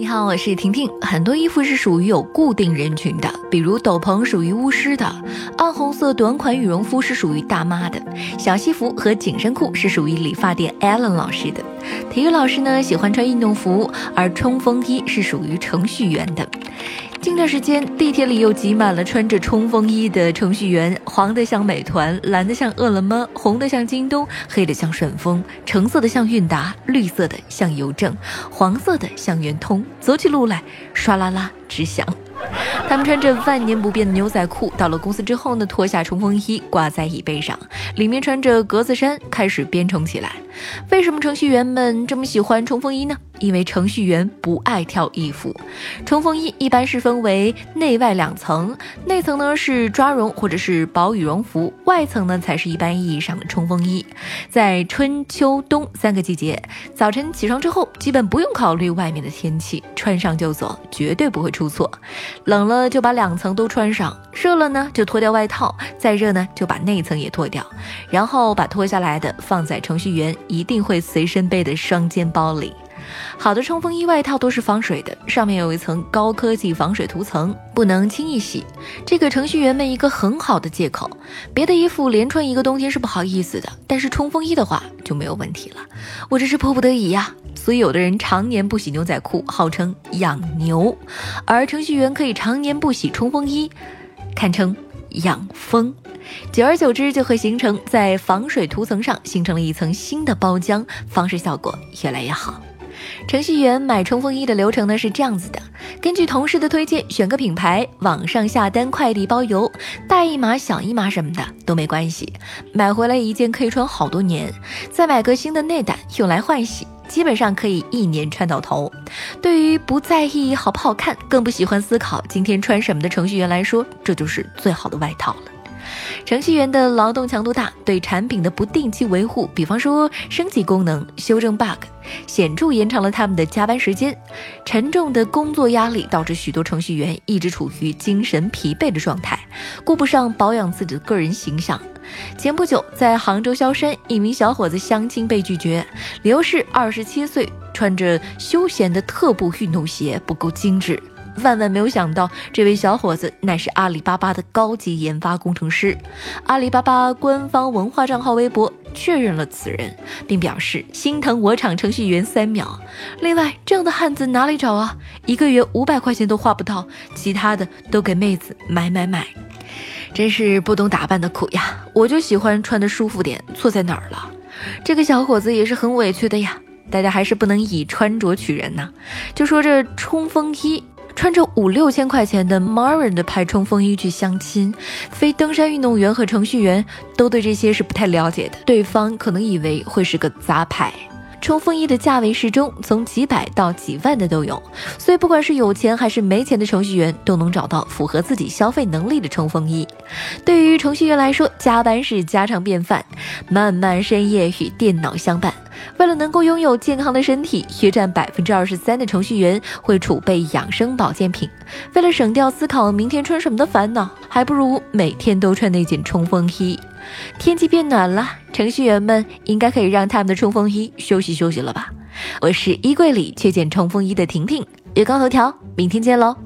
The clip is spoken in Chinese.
你好，我是婷婷。很多衣服是属于有固定人群的，比如斗篷属于巫师的，暗红色短款羽绒服是属于大妈的，小西服和紧身裤是属于理发店 Allen 老师的，体育老师呢喜欢穿运动服，而冲锋衣是属于程序员的。近段时间，地铁里又挤满了穿着冲锋衣的程序员，黄的像美团，蓝的像饿了么，红的像京东，黑的像顺丰，橙色的像韵达，绿色的像邮政，黄色的像圆通，走起路来唰啦啦直响。他们穿着万年不变的牛仔裤，到了公司之后呢，脱下冲锋衣挂在椅背上，里面穿着格子衫，开始编程起来。为什么程序员们这么喜欢冲锋衣呢？因为程序员不爱挑衣服。冲锋衣一般是分为内外两层，内层呢是抓绒或者是薄羽绒服，外层呢才是一般意义上的冲锋衣。在春秋冬三个季节，早晨起床之后，基本不用考虑外面的天气，穿上就走，绝对不会出错。冷了就把两层都穿上，热了呢就脱掉外套，再热呢就把内层也脱掉，然后把脱下来的放在程序员一定会随身背的双肩包里。好的冲锋衣外套都是防水的，上面有一层高科技防水涂层，不能轻易洗，这给程序员们一个很好的借口。别的衣服连穿一个冬天是不好意思的，但是冲锋衣的话就没有问题了。我这是迫不得已呀。所以，有的人常年不洗牛仔裤，号称养牛；而程序员可以常年不洗冲锋衣，堪称养蜂。久而久之，就会形成在防水涂层上形成了一层新的包浆，防水效果越来越好。程序员买冲锋衣的流程呢是这样子的：根据同事的推荐，选个品牌，网上下单，快递包邮，大一码、小一码什么的都没关系。买回来一件可以穿好多年，再买个新的内胆用来换洗。基本上可以一年穿到头。对于不在意好不好看，更不喜欢思考今天穿什么的程序员来说，这就是最好的外套了。程序员的劳动强度大，对产品的不定期维护，比方说升级功能、修正 bug，显著延长了他们的加班时间。沉重的工作压力导致许多程序员一直处于精神疲惫的状态，顾不上保养自己的个人形象。前不久，在杭州萧山，一名小伙子相亲被拒绝，理由是二十七岁，穿着休闲的特步运动鞋不够精致。万万没有想到，这位小伙子乃是阿里巴巴的高级研发工程师。阿里巴巴官方文化账号微博确认了此人，并表示心疼我厂程序员三秒。另外，这样的汉子哪里找啊？一个月五百块钱都花不到，其他的都给妹子买买买。真是不懂打扮的苦呀！我就喜欢穿的舒服点，错在哪儿了？这个小伙子也是很委屈的呀。大家还是不能以穿着取人呐。就说这冲锋衣，穿着五六千块钱的 Marin 的派冲锋衣去相亲，非登山运动员和程序员都对这些是不太了解的，对方可能以为会是个杂牌。冲锋衣的价位适中，从几百到几万的都有，所以不管是有钱还是没钱的程序员，都能找到符合自己消费能力的冲锋衣。对于程序员来说，加班是家常便饭，漫漫深夜与电脑相伴。为了能够拥有健康的身体，约占百分之二十三的程序员会储备养生保健品。为了省掉思考明天穿什么的烦恼，还不如每天都穿那件冲锋衣。天气变暖了，程序员们应该可以让他们的冲锋衣休息休息了吧？我是衣柜里缺件冲锋衣的婷婷，月光头条，明天见喽。